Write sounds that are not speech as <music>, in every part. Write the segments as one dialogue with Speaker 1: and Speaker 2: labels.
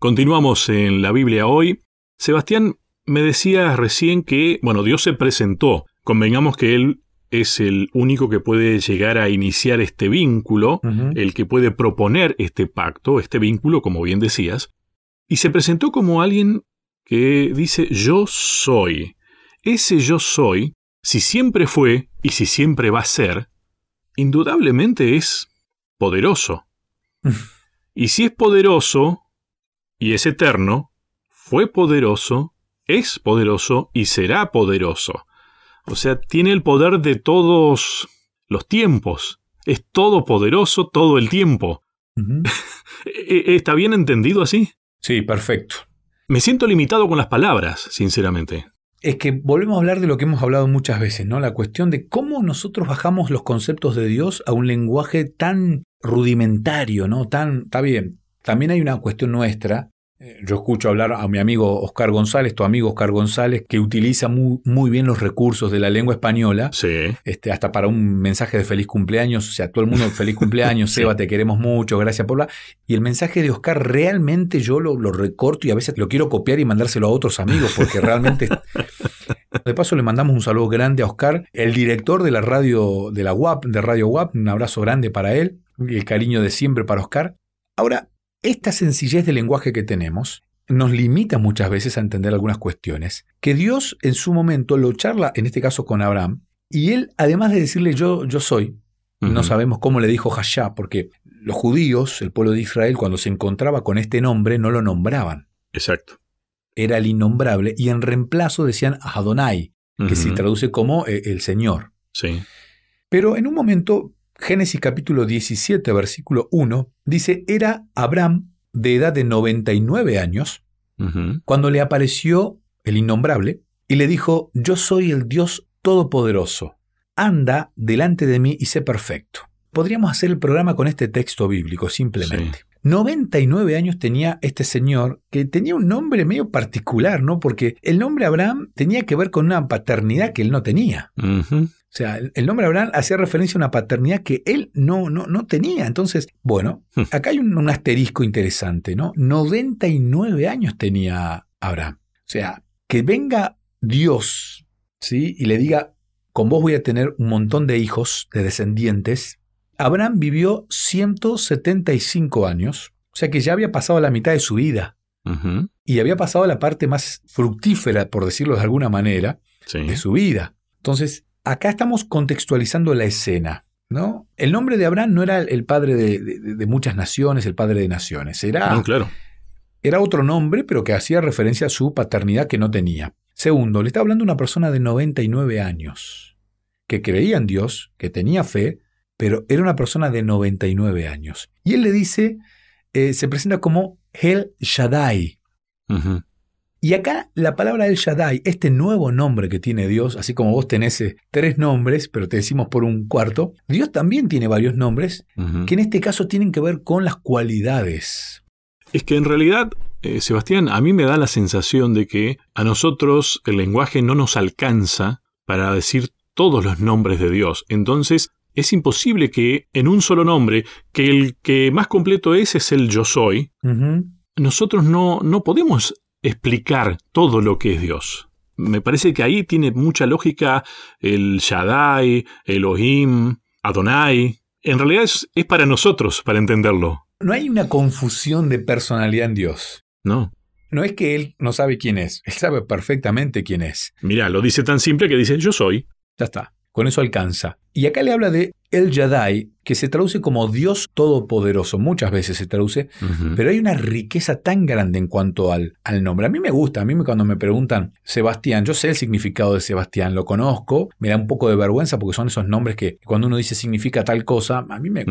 Speaker 1: Continuamos en la Biblia hoy. Sebastián, me decía recién que, bueno, Dios se presentó. Convengamos que Él es el único que puede llegar a iniciar este vínculo, el que puede proponer este pacto, este vínculo, como bien decías, y se presentó como alguien que dice yo soy. Ese yo soy, si siempre fue y si siempre va a ser, indudablemente es poderoso. <laughs> y si es poderoso y es eterno, fue poderoso, es poderoso y será poderoso. O sea, tiene el poder de todos los tiempos. Es todopoderoso todo el tiempo. <laughs> ¿E-, ¿Está bien entendido así?
Speaker 2: Sí, perfecto.
Speaker 1: Me siento limitado con las palabras, sinceramente.
Speaker 2: Es que volvemos a hablar de lo que hemos hablado muchas veces, ¿no? La cuestión de cómo nosotros bajamos los conceptos de Dios a un lenguaje tan rudimentario, ¿no? Tan, está bien. También hay una cuestión nuestra yo escucho hablar a mi amigo Oscar González, tu amigo Oscar González, que utiliza muy, muy bien los recursos de la lengua española,
Speaker 1: sí.
Speaker 2: este, hasta para un mensaje de feliz cumpleaños, o sea, todo el mundo <laughs> feliz cumpleaños, Seba, te queremos mucho, gracias por la... Y el mensaje de Oscar realmente yo lo, lo, recorto y a veces lo quiero copiar y mandárselo a otros amigos, porque realmente... <laughs> De paso le mandamos un saludo grande a Oscar, el director de la radio, de la UAP, de Radio UAP, un abrazo grande para él, y el cariño de siempre para Oscar. Ahora, esta sencillez de lenguaje que tenemos nos limita muchas veces a entender algunas cuestiones que Dios en su momento lo charla, en este caso con Abraham, y él, además de decirle yo, yo soy, no sabemos cómo le dijo Hashá, porque los judíos, el pueblo de Israel, cuando se encontraba con este nombre, no lo nombraban.
Speaker 1: Exacto.
Speaker 2: Era el innombrable, y en reemplazo decían Adonai, que se traduce como eh, el Señor.
Speaker 1: Sí.
Speaker 2: Pero en un momento Génesis capítulo 17, versículo 1, dice, era Abraham de edad de 99 años, cuando le apareció el innombrable y le dijo, yo soy el Dios Todopoderoso, anda delante de mí y sé perfecto. Podríamos hacer el programa con este texto bíblico simplemente. 99 años tenía este señor que tenía un nombre medio particular, ¿no? Porque el nombre Abraham tenía que ver con una paternidad que él no tenía. O sea, el nombre Abraham hacía referencia a una paternidad que él no, no, no tenía. Entonces, bueno, hmm. acá hay un, asterisco interesante, ¿no? 99 años tenía Abraham. O sea, que venga Dios, ¿sí? Y le diga, con vos voy a tener un montón de hijos, de descendientes. Abraham vivió 175 años, o sea que ya había pasado la mitad de su vida. Y había pasado la parte más fructífera, por decirlo de alguna manera, de su vida. Entonces, acá estamos contextualizando la escena. ¿no? El nombre de Abraham no era el padre de, muchas naciones, el padre de naciones. Era,
Speaker 1: claro.
Speaker 2: era otro nombre, pero que hacía referencia a su paternidad que no tenía. Segundo, le está hablando una persona de 99 años, que creía en Dios, que tenía fe, pero era una persona de 99 años. Y él le dice, eh, se presenta como El Shaddai. Y acá la palabra El Shaddai, este nuevo nombre que tiene Dios, así como vos tenés eh, tres nombres, pero te decimos por un cuarto, Dios también tiene varios nombres que en este caso tienen que ver con las cualidades.
Speaker 1: Es que en realidad, eh, Sebastián, a mí me da la sensación de que a nosotros el lenguaje no nos alcanza para decir todos los nombres de Dios. Entonces, es imposible que en un solo nombre, que el que más completo es es el yo soy, nosotros no, no podemos explicar todo lo que es Dios. Me parece que ahí tiene mucha lógica el Shaddai, Elohim, Adonai. En realidad es, para nosotros, para entenderlo.
Speaker 2: No hay una confusión de personalidad en Dios.
Speaker 1: No.
Speaker 2: No es que Él no sabe quién es, Él sabe perfectamente quién es.
Speaker 1: Mira, lo dice tan simple que dice yo soy.
Speaker 2: Ya está, con eso alcanza. Y acá le habla de el Yadai, que se traduce como Dios Todopoderoso, muchas veces se traduce, pero hay una riqueza tan grande en cuanto al, al, nombre. A mí me gusta, a mí cuando me preguntan Sebastián, yo sé el significado de Sebastián, lo conozco, me da un poco de vergüenza porque son esos nombres que cuando uno dice significa tal cosa, a mí me,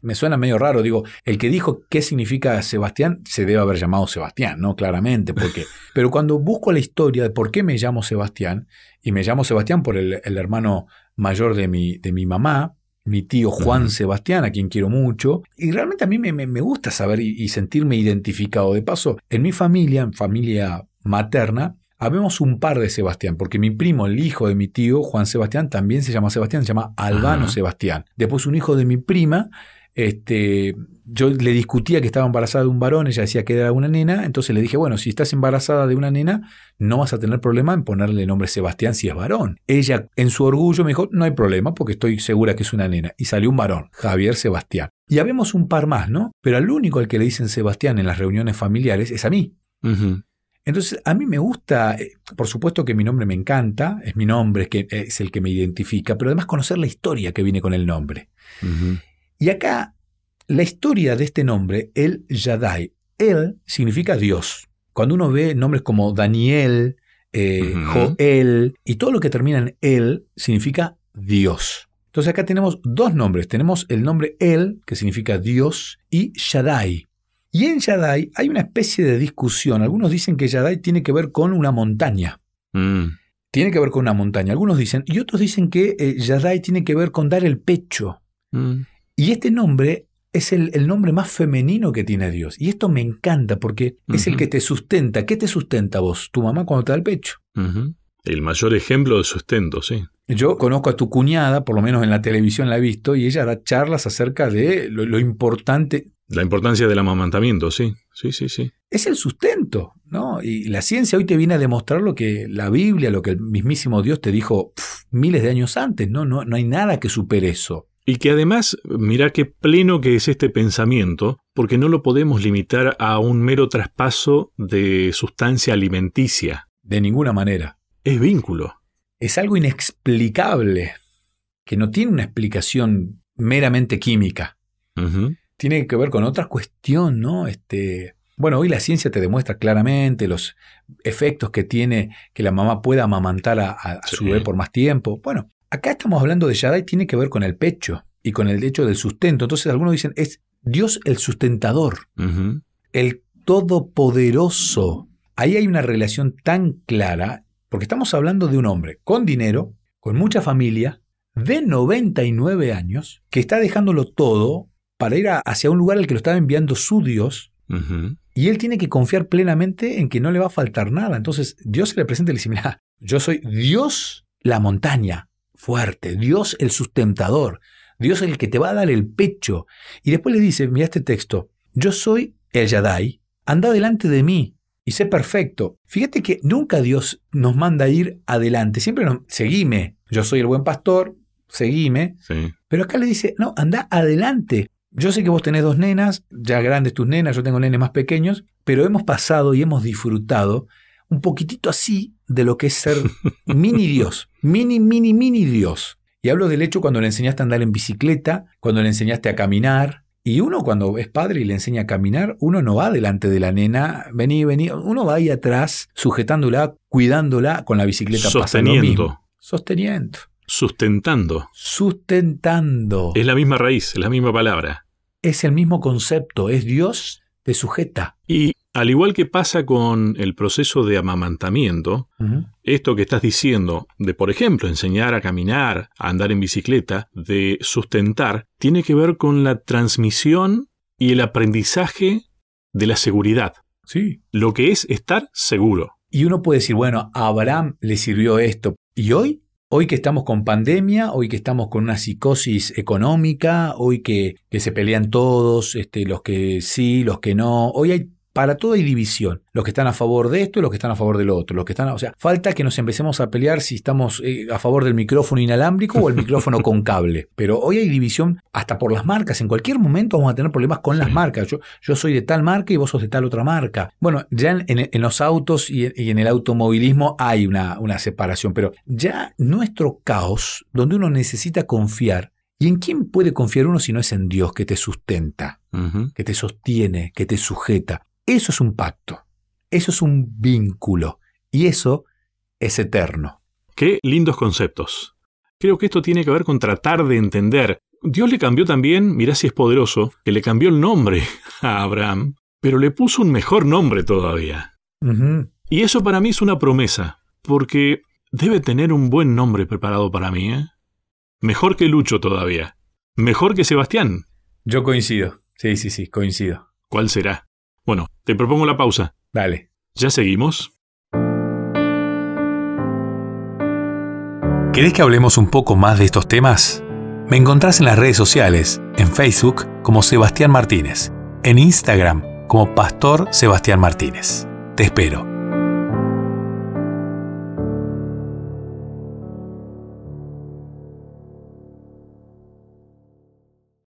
Speaker 2: me, suena medio raro. Digo, el que dijo qué significa Sebastián se debe haber llamado Sebastián, ¿no? Claramente, porque... <laughs> pero cuando busco la historia de por qué me llamo Sebastián, y me llamo Sebastián por el, el hermano mayor de mi, de mi mamá, mi tío Juan Sebastián, a quien quiero mucho, y realmente a mí me, me, gusta saber y, sentirme identificado. De paso, en mi familia, en familia materna, habemos un par de Sebastián, porque mi primo, el hijo de mi tío Juan Sebastián, también se llama Sebastián, se llama Albano Sebastián. Después un hijo de mi prima, este, yo le discutía que estaba embarazada de un varón, ella decía que era una nena, entonces le dije, bueno, si estás embarazada de una nena, no vas a tener problema en ponerle el nombre Sebastián si es varón. Ella, en su orgullo, me dijo, no hay problema porque estoy segura que es una nena. Y salió un varón, Javier Sebastián. Y habemos un par más, ¿no? Pero al único al que le dicen Sebastián en las reuniones familiares es a mí. Entonces, a mí me gusta, eh, por supuesto que mi nombre me encanta, es mi nombre, es, que, es el que me identifica, pero además conocer la historia que viene con el nombre. Y acá, la historia de este nombre, el Yadai, él significa Dios. Cuando uno ve nombres como Daniel, eh, Joel, y todo lo que termina en él, significa Dios. Entonces acá tenemos dos nombres. Tenemos el nombre El, que significa Dios, y Shaddai, y en Yadai hay una especie de discusión. Algunos dicen que Yadai tiene que ver con una montaña. Mm. Tiene que ver con una montaña. Algunos dicen, y otros dicen que eh, Yadai tiene que ver con dar el pecho. Mm. Y este nombre es el, nombre más femenino que tiene Dios. Y esto me encanta porque es el que te sustenta. ¿Qué te sustenta vos? Tu mamá cuando te da el pecho.
Speaker 1: El mayor ejemplo de sustento, sí.
Speaker 2: Yo conozco a tu cuñada, por lo menos en la televisión la he visto, y ella da charlas acerca de lo importante.
Speaker 1: La importancia del amamantamiento, sí, sí, sí, sí.
Speaker 2: Es el sustento, ¿no? Y la ciencia hoy te viene a demostrar lo que la Biblia, lo que el mismísimo Dios te dijo miles de años antes, ¿no? ¿no? No hay nada que supere eso.
Speaker 1: Y que además, mira qué pleno que es este pensamiento, porque no lo podemos limitar a un mero traspaso de sustancia alimenticia.
Speaker 2: De ninguna manera.
Speaker 1: Es vínculo.
Speaker 2: Es algo inexplicable, que no tiene una explicación meramente química tiene que ver con otra cuestión, ¿no? Este, bueno, hoy la ciencia te demuestra claramente los efectos que tiene que la mamá pueda amamantar a, su bebé por más tiempo. Bueno, acá estamos hablando de Shaddai, tiene que ver con el pecho y con el hecho del sustento. Entonces algunos dicen, es Dios el sustentador, el todopoderoso. Ahí hay una relación tan clara, porque estamos hablando de un hombre con dinero, con mucha familia, de 99 años, que está dejándolo todo para ir hacia un lugar al que lo estaba enviando su Dios. Y él tiene que confiar plenamente en que no le va a faltar nada. Entonces Dios se le presenta y le dice, mira, yo soy Dios la montaña fuerte, Dios el sustentador, Dios el que te va a dar el pecho. Y después le dice, mira este texto, yo soy el Yadai, anda delante de mí y sé perfecto. Fíjate que nunca Dios nos manda a ir adelante, siempre nos, seguime, yo soy el buen pastor, seguime. Pero acá le dice, no, anda adelante. Yo sé que vos tenés dos nenas, ya grandes tus nenas, yo tengo nenes más pequeños, pero hemos pasado y hemos disfrutado un poquitito así de lo que es ser <laughs> mini Dios, mini, mini, mini Dios. Y hablo del hecho cuando le enseñaste a andar en bicicleta, cuando le enseñaste a caminar. Y uno cuando es padre y le enseña a caminar, uno no va delante de la nena, vení, vení, uno va ahí atrás, sujetándola, cuidándola con la bicicleta
Speaker 1: Sosteniendo.
Speaker 2: Sosteniendo.
Speaker 1: Sustentando.
Speaker 2: Sustentando.
Speaker 1: Es la misma raíz, es la misma palabra
Speaker 2: es el mismo concepto, es Dios te sujeta.
Speaker 1: Y al igual que pasa con el proceso de amamantamiento, esto que estás diciendo de, por ejemplo, enseñar a caminar, a andar en bicicleta, de sustentar, tiene que ver con la transmisión y el aprendizaje de la seguridad.
Speaker 2: Sí.
Speaker 1: Lo que es estar seguro.
Speaker 2: Y uno puede decir, bueno, a Abraham le sirvió esto. ¿Y hoy? Hoy que estamos con pandemia, hoy que estamos con una psicosis económica, hoy que, que se pelean todos, este, los que sí, los que no, hoy hay para todo hay división. Los que están a favor de esto y los que están a favor de lo otro. Los que están, o sea, falta que nos empecemos a pelear si estamos eh, a favor del micrófono inalámbrico o el micrófono con cable. Pero hoy hay división hasta por las marcas. En cualquier momento vamos a tener problemas con las marcas. Yo, yo soy de tal marca y vos sos de tal otra marca. Bueno, ya en, los autos y, en el automovilismo hay una, una separación, pero ya nuestro caos, donde uno necesita confiar, ¿Y en quién puede confiar uno si no es en Dios que te sustenta, que te sostiene, que te sujeta? Eso es un pacto, eso es un vínculo y eso es eterno.
Speaker 1: Qué lindos conceptos. Creo que esto tiene que ver con tratar de entender. Dios le cambió también, mirá si es poderoso, que le cambió el nombre <laughs> a Abraham, pero le puso un mejor nombre todavía. Y eso para mí es una promesa, porque debe tener un buen nombre preparado para mí. ¿eh? Mejor que Lucho todavía. Mejor que Sebastián.
Speaker 2: Yo coincido. Sí, sí, sí, coincido.
Speaker 1: ¿Cuál será? Bueno, te propongo la pausa.
Speaker 2: Dale.
Speaker 1: ¿Ya seguimos?
Speaker 2: ¿Querés que hablemos un poco más de estos temas? Me encontrás en las redes sociales, en Facebook como Sebastián Martínez, en Instagram como Pastor Sebastián Martínez. Te espero.